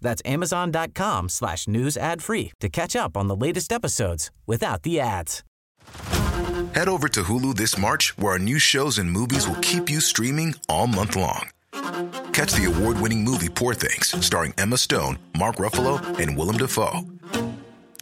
That's amazon.com slash news ad free to catch up on the latest episodes without the ads. Head over to Hulu this March, where our new shows and movies will keep you streaming all month long. Catch the award-winning movie Poor Things, starring Emma Stone, Mark Ruffalo, and Willem Dafoe.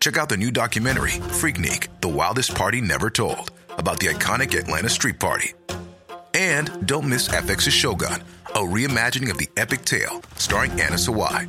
Check out the new documentary, Freaknik, The Wildest Party Never Told, about the iconic Atlanta Street Party. And don't miss FX's Shogun, a reimagining of the epic tale, starring Anna Sawai.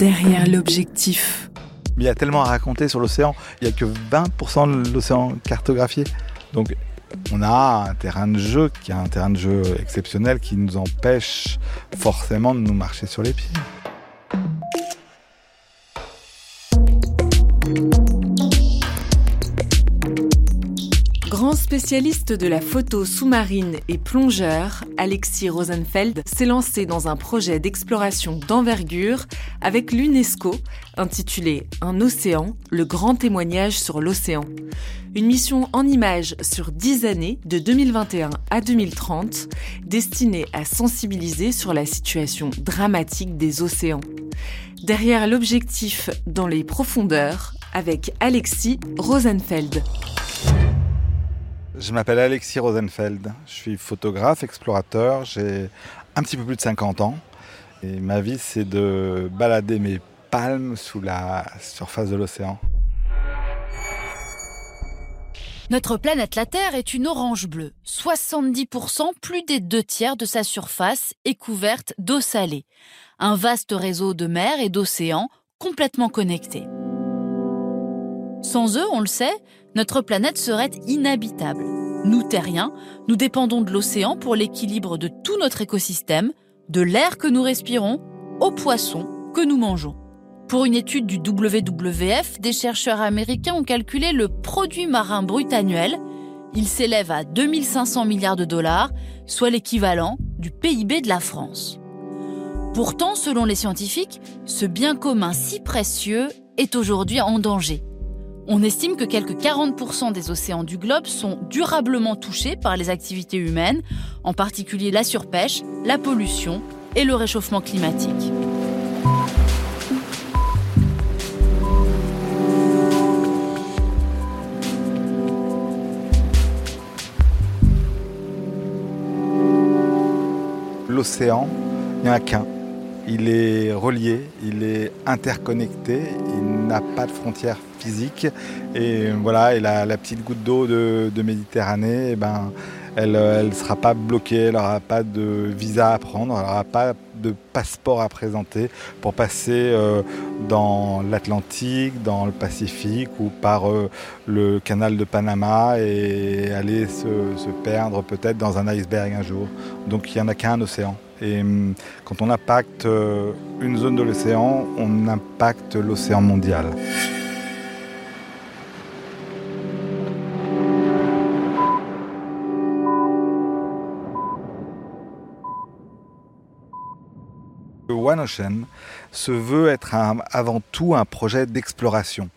Derrière l'objectif. Il y a tellement à raconter sur l'océan. Il n'y a que 20% de l'océan cartographié. Donc on a un terrain de jeu qui est un terrain de jeu exceptionnel qui nous empêche forcément de nous marcher sur les pieds. Grand spécialiste de la photo sous-marine et plongeur, Alexis Rosenfeld s'est lancé dans un projet d'exploration d'envergure avec l'UNESCO intitulé Un océan, le grand témoignage sur l'océan. Une mission en images sur 10 années, de 2021 à 2030, destinée à sensibiliser sur la situation dramatique des océans. Derrière l'objectif dans les profondeurs, avec Alexis Rosenfeld. Je m'appelle Alexis Rosenfeld. Je suis photographe, explorateur. J'ai un petit peu plus de 50 ans. Et ma vie, c'est de balader mes palmes sous la surface de l'océan. Notre planète la Terre est une orange bleue. 70%, plus des deux tiers de sa surface est couverte d'eau salée. Un vaste réseau de mers et d'océans complètement connectés. Sans eux, on le sait, notre planète serait inhabitable. Nous, terriens, nous dépendons de l'océan pour l'équilibre de tout notre écosystème, de l'air que nous respirons, aux poissons que nous mangeons. Pour une étude du WWF, des chercheurs américains ont calculé le produit marin brut annuel. Il s'élève à 2500 milliards de dollars, soit l'équivalent du PIB de la France. Pourtant, selon les scientifiques, ce bien commun si précieux est aujourd'hui en danger. On estime que quelques 40% des océans du globe sont durablement touchés par les activités humaines, en particulier la surpêche, la pollution et le réchauffement climatique. L'océan, il n'y en a qu'un. Il est relié, il est interconnecté, n'a pas de frontières physiques. Et voilà, et la, la petite goutte d'eau de, Méditerranée, eh ben, elle ne sera pas bloquée, elle n'aura pas de visa à prendre, elle n'aura pas de passeport à présenter pour passer euh, dans l'Atlantique, dans le Pacifique ou par euh, le canal de Panama et aller se, se perdre peut-être dans un iceberg un jour. Donc il n'y en a qu'un océan. Et hum, quand on impacte euh, une zone de l'océan, on impacte l'océan mondial. One Ocean se veut être avant tout un projet d'exploration.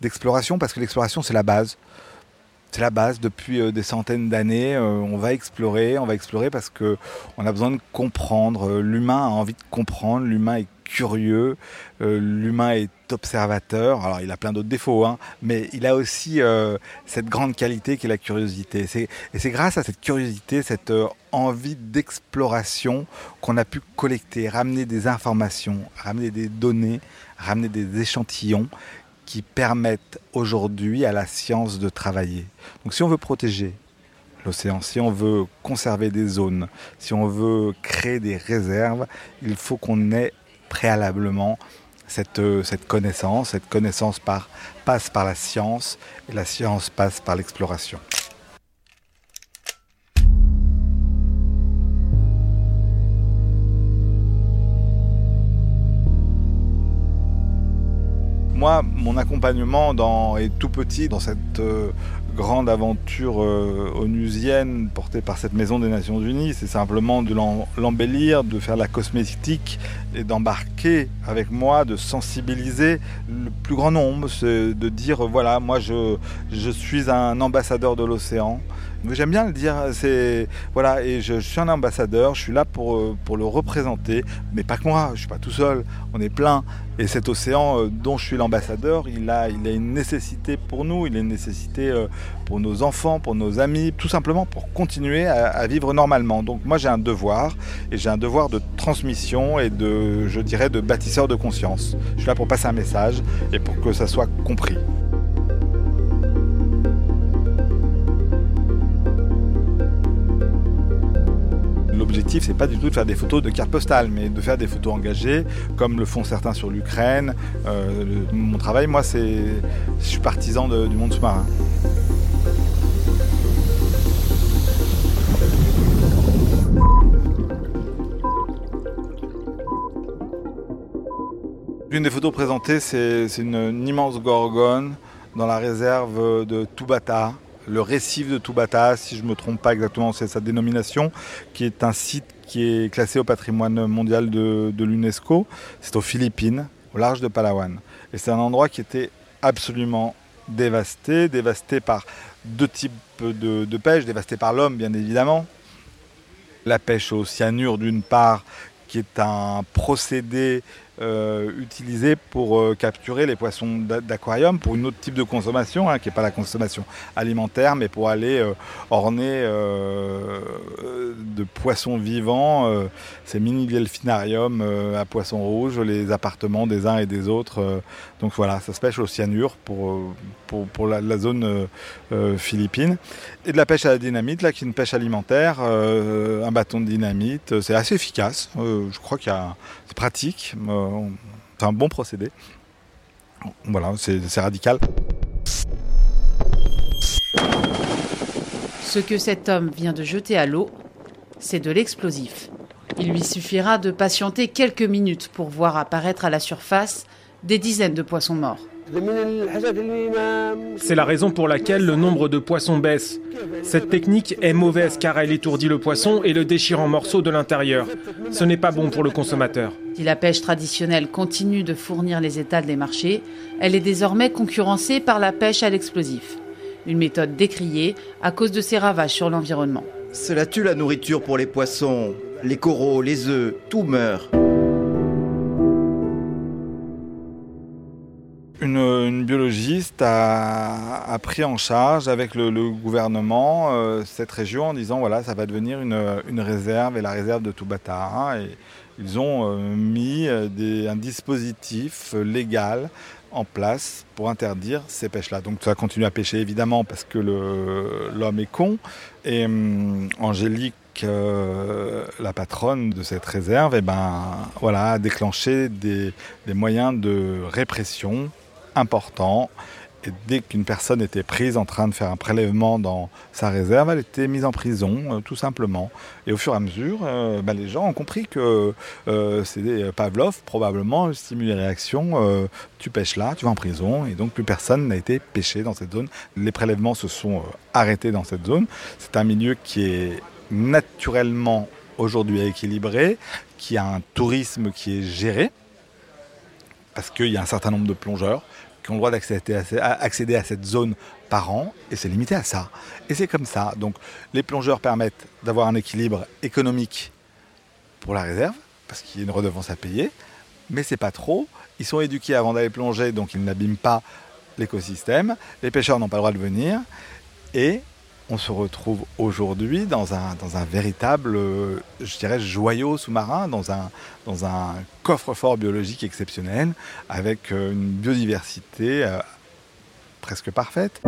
D'exploration parce que l'exploration c'est la base. C'est la base depuis euh, des centaines d'années. euh, on va explorer, on va explorer parce que on a besoin de comprendre. Euh, L'humain a envie de comprendre. L'humain est curieux. L'humain est observateur. Alors il a plein d'autres défauts, hein, mais il a aussi cette grande qualité qui est la curiosité. Et c'est grâce à cette curiosité, cette envie d'exploration qu'on a pu collecter, ramener des informations, ramener des données, ramener des échantillons qui permettent aujourd'hui à la science de travailler. Donc si on veut protéger l'océan, si on veut conserver des zones, si on veut créer des réserves, il faut qu'on ait préalablement cette, euh, cette connaissance. Cette connaissance passe par la science et la science passe par l'exploration. Moi, mon accompagnement est tout petit dans cette euh, grande aventure euh, onusienne portée par cette Maison des Nations Unies. C'est simplement de l'em- l'embellir, de faire la cosmétique et d'embarquer avec moi, de sensibiliser le plus grand nombre, de dire voilà, moi je, je suis un ambassadeur de l'océan. J'aime bien le dire, c'est voilà, et je, suis un ambassadeur, je suis là pour, euh, pour le représenter, mais pas que moi, je suis pas tout seul, on est plein. Et cet océan euh, dont je suis l'ambassadeur, il a, il a une nécessité pour nous, il a une nécessité pour nos enfants, pour nos amis, tout simplement pour continuer à, vivre normalement. Donc moi j'ai un devoir, et j'ai un devoir de transmission et de, je dirais, de bâtisseur de conscience. Je suis là pour passer un message et pour que ça soit compris. L'objectif, c'est pas du tout de faire des photos de carte postale, mais de faire des photos engagées, comme le font certains sur l'Ukraine. Euh, mon travail, moi, c'est, je suis partisan du monde sous-marin. L'une des photos présentées, c'est une, immense gorgone dans la réserve de Tubata, le récif de Tubata, si je ne me trompe pas exactement, c'est sa dénomination, qui est un site qui est classé au patrimoine mondial de, de l'UNESCO. C'est aux Philippines, au large de Palawan. Et c'est un endroit qui était absolument dévasté, dévasté par deux types de, de pêche, dévasté par l'homme bien évidemment. La pêche au cyanure d'une part, qui est un procédé euh, utilisé pour euh, capturer les poissons d'a- d'aquarium pour une autre type de consommation, hein, qui n'est pas la consommation alimentaire, mais pour aller euh, orner euh, de poissons vivants ces mini delphinariums à poissons rouges, les appartements des uns et des autres. donc voilà, ça se pêche au cyanure pour, pour, pour la, zone philippine. Et de la pêche à la dynamite, là, qui est une pêche alimentaire, un bâton de dynamite, c'est assez efficace. Je crois qu'il y a, c'est pratique, c'est un bon procédé. Voilà, c'est radical. Ce que cet homme vient de jeter à l'eau, c'est de l'explosif. Il lui suffira de patienter quelques minutes pour voir apparaître à la surface des dizaines de poissons morts. C'est la raison pour laquelle le nombre de poissons baisse. Cette technique est mauvaise car elle étourdit le poisson et le déchire en morceaux de l'intérieur. Ce n'est pas bon pour le consommateur. Si la pêche traditionnelle continue de fournir les étals des marchés, elle est désormais concurrencée par la pêche à l'explosif. Une méthode décriée à cause de ses ravages sur l'environnement. Cela tue la nourriture pour les poissons, les coraux, les œufs, tout meurt. Une, biologiste a, pris en charge avec le, gouvernement euh, cette région en disant voilà ça va devenir une, réserve et la réserve de Tubata. hein, et ils ont euh, mis euh, un dispositif légal en place pour interdire ces pêches-là. Donc ça continue à pêcher évidemment parce que l'homme est con. Et hum, Angélique, la patronne de cette réserve, eh ben, voilà, a déclenché des moyens de répression importants. Et dès qu'une personne était prise en train de faire un prélèvement dans sa réserve, elle était mise en prison, euh, tout simplement. Et au fur et à mesure, euh, bah, les gens ont compris que euh, c'est des- Pavlov, probablement, le stimule les réactions. euh, tu pêches là, tu vas en prison. Et donc plus personne n'a été pêché dans cette zone. Les prélèvements se sont euh, arrêtés dans cette zone. C'est un milieu qui est naturellement aujourd'hui équilibré, qui a un tourisme qui est géré, parce qu'il y a un certain nombre de plongeurs qui ont le droit d'accéder à, cette zone par an, et c'est limité à ça. Et c'est comme ça. Donc les plongeurs permettent d'avoir un équilibre économique pour la réserve, parce qu'il y a une redevance à payer, mais c'est pas trop. Ils sont éduqués avant d'aller plonger, donc ils n'abîment pas l'écosystème. Les pêcheurs n'ont pas le droit de venir. Et on se retrouve aujourd'hui dans un, véritable, euh, je dirais, joyau sous-marin, dans un, coffre-fort biologique exceptionnel, avec euh, une biodiversité euh, presque parfaite.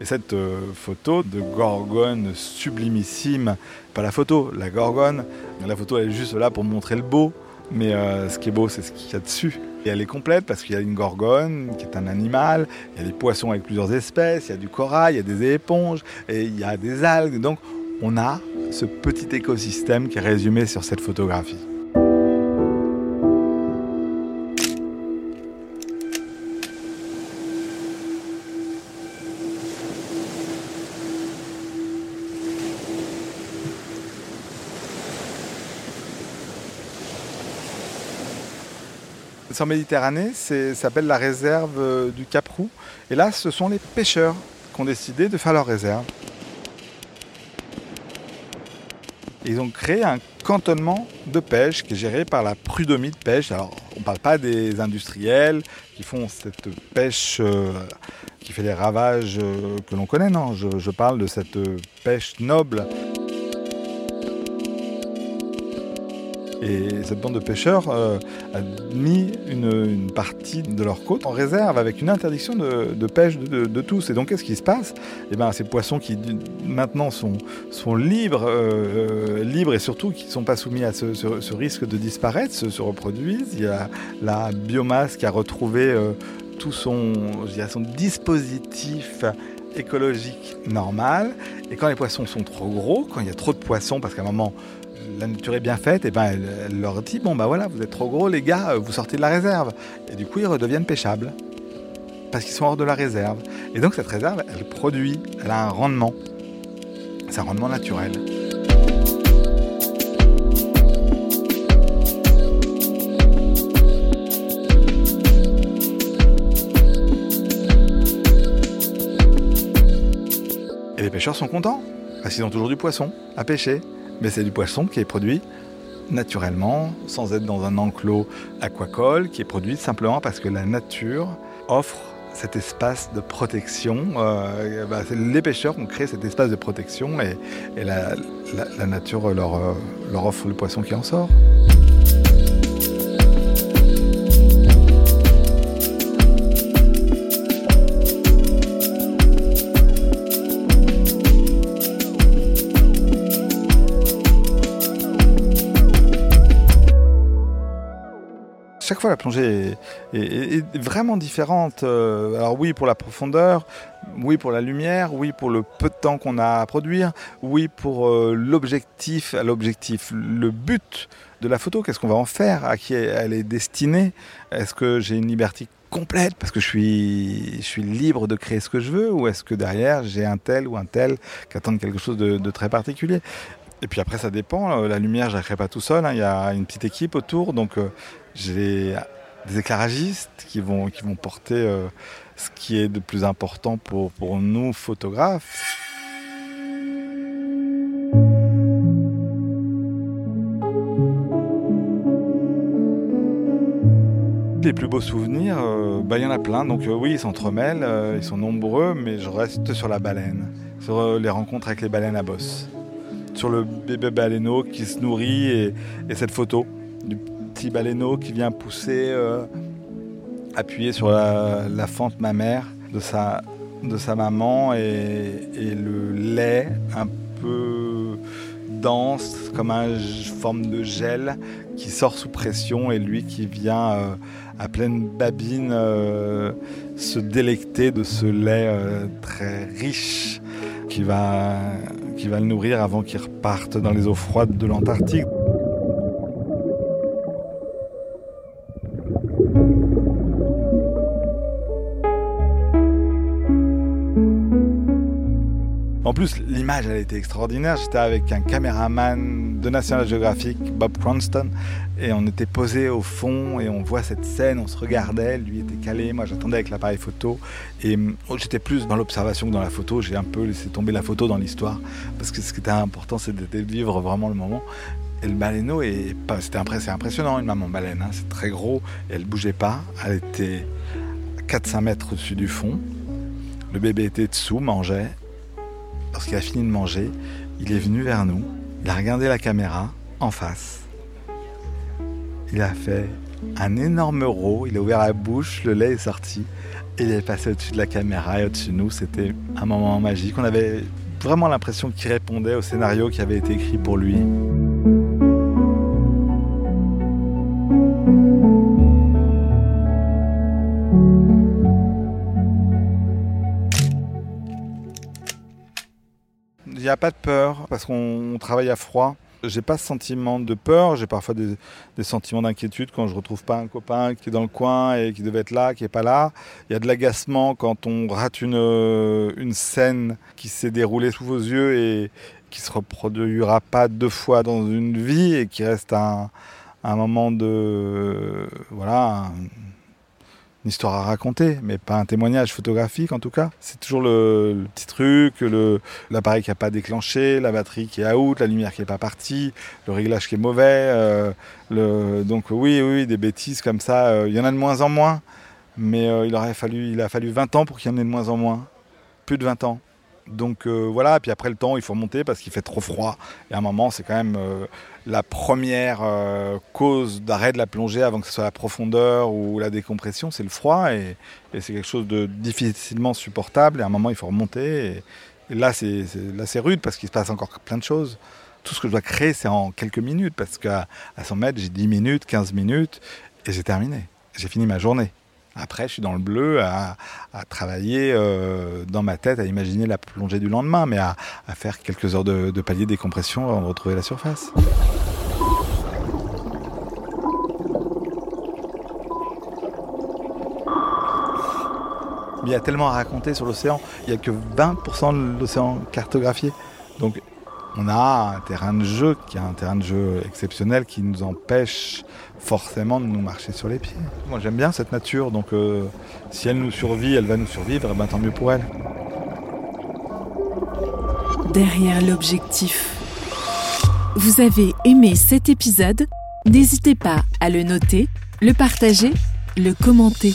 Et cette photo de gorgone sublimissime, pas la photo, la gorgone, la photo est juste là pour montrer le beau, mais ce qui est beau c'est ce qu'il y a dessus. Et elle est complète parce qu'il y a une gorgone qui est un animal, il y a des poissons avec plusieurs espèces, il y a du corail, il y a des éponges, et il y a des algues. Donc on a ce petit écosystème qui est résumé sur cette photographie. En Méditerranée, ça s'appelle la réserve euh, du Cap-Roux. Et là, ce sont les pêcheurs qui ont décidé de faire leur réserve. ils ont créé un cantonnement de pêche qui est géré par la prud'homie de pêche. Alors, on ne parle pas des industriels qui font cette pêche euh, qui fait les ravages euh, que l'on connaît, non. je, parle de cette pêche noble Et cette bande de pêcheurs euh, a mis une, partie de leur côte en réserve avec une interdiction de, pêche de, tous. Et donc, qu'est-ce qui se passe? Eh bien, ces poissons qui maintenant sont, libres, euh, libres et surtout qui ne sont pas soumis à ce, risque de disparaître, se, reproduisent. Il y a la biomasse qui a retrouvé euh, tout son, son dispositif écologique normal. Et quand les poissons sont trop gros, quand il y a trop de poissons, parce qu'à un moment, la nature est bien faite, et ben elle, leur dit bon bah voilà, vous êtes trop gros les gars, vous sortez de la réserve. Et du coup ils redeviennent pêchables parce qu'ils sont hors de la réserve. Et donc cette réserve, elle produit, elle a un rendement. C'est un rendement naturel. Et les pêcheurs sont contents parce qu'ils ont toujours du poisson à pêcher mais c'est du poisson qui est produit naturellement, sans être dans un enclos aquacole, qui est produit simplement parce que la nature offre cet espace de protection. Euh, bah, les pêcheurs ont créé cet espace de protection et, la, nature euh, leur offre le poisson qui en sort. Chaque fois la plongée est, vraiment différente. Euh, alors oui pour la profondeur, oui pour la lumière, oui pour le peu de temps qu'on a à produire, oui pour euh, l'objectif, l'objectif, le but de la photo, qu'est-ce qu'on va en faire, à qui elle est destinée, est-ce que j'ai une liberté complète parce que je suis, je suis libre de créer ce que je veux ou est-ce que derrière j'ai un tel ou un tel qui attendent quelque chose de, très particulier et puis après, ça dépend. La lumière, je la crée pas tout seul. Hein. Il y a une petite équipe autour. Donc, euh, j'ai des éclairagistes qui vont, qui vont porter euh, ce qui est de plus important pour, pour nous, photographes. Les plus beaux souvenirs, euh, bah, il y en a plein. Donc oui, ils s'entremêlent, ils sont nombreux, mais je reste sur la baleine, sur les rencontres avec les baleines à bosse, sur le bébé baleineau qui se nourrit et, et cette photo du petit qui vient pousser, euh, appuyer sur la, fente mammaire de sa, de sa maman et, le lait un peu dense, comme une forme de gel qui sort sous pression et lui qui vient euh, à pleine babine euh, se délecter de ce lait très riche qui va, qui va le nourrir avant qu'il reparte dans les eaux froides de l'Antarctique. Plus, l'image, elle était extraordinaire. J'étais avec un caméraman de National Geographic, Bob Cranston, et on était posé au fond et on voit cette scène, on se regardait, lui était calé, moi j'attendais avec l'appareil photo. Et oh, j'étais plus dans l'observation que dans la photo. J'ai un peu laissé tomber la photo dans l'histoire parce que ce qui était important, c'était de vivre vraiment le moment. Et le baleineau, c'était impressionnant, une maman baleine, hein. c'est très gros, et elle bougeait pas, elle était 4-5 mètres au-dessus du fond. Le bébé était dessous, mangeait. Lorsqu'il a fini de manger, il est venu vers nous, il a regardé la caméra en face. Il a fait un énorme euro, il a ouvert la bouche, le lait est sorti, et il est passé au-dessus de la caméra et au-dessus de nous. C'était un moment magique. On avait vraiment l'impression qu'il répondait au scénario qui avait été écrit pour lui. N'y a pas de peur parce qu'on travaille à froid. J'ai pas ce sentiment de peur, j'ai parfois des, sentiments d'inquiétude quand je retrouve pas un copain qui est dans le coin et qui devait être là, qui est pas là. Il y a de l'agacement quand on rate une, une scène qui s'est déroulée sous vos yeux et qui se reproduira pas deux fois dans une vie et qui reste un, un moment de voilà une histoire à raconter, mais pas un témoignage photographique en tout cas. C'est toujours le, petit truc, l'appareil qui n'a pas déclenché, la batterie qui est out, la lumière qui n'est pas partie, le réglage qui est mauvais. Euh, donc oui, oui, des bêtises comme ça, euh, il y en a de moins en moins, mais euh, il aurait fallu, il a fallu 20 ans pour qu'il y en ait de moins en moins, plus de 20 ans. Donc euh, voilà, puis après le temps, il faut monter parce qu'il fait trop froid. Et à un moment, c'est quand même euh, la première euh, cause d'arrêt de la plongée avant que ce soit la profondeur ou la décompression, c'est le froid. Et, c'est quelque chose de difficilement supportable. Et à un moment, il faut remonter. Et, là, c'est rude parce qu'il se passe encore plein de choses. Tout ce que je dois créer, c'est en quelques minutes parce qu'à 100 mètres, j'ai 10 minutes, 15 minutes et j'ai terminé. J'ai fini ma journée. Après, je suis dans le bleu à, travailler euh, dans ma tête, à imaginer la plongée du lendemain, mais à, faire quelques heures de, de décompression avant de retrouver la surface. Il y a tellement à raconter sur l'océan. Il n'y a que 20% de l'océan cartographié. Donc on a un terrain de jeu qui est un terrain de jeu exceptionnel qui nous empêche forcément de nous marcher sur les pieds. Moi j'aime bien cette nature, donc euh, si elle nous survit, elle va nous survivre, et ben, tant mieux pour elle. Derrière l'objectif. Vous avez aimé cet épisode? N'hésitez pas à le noter, le partager, le commenter.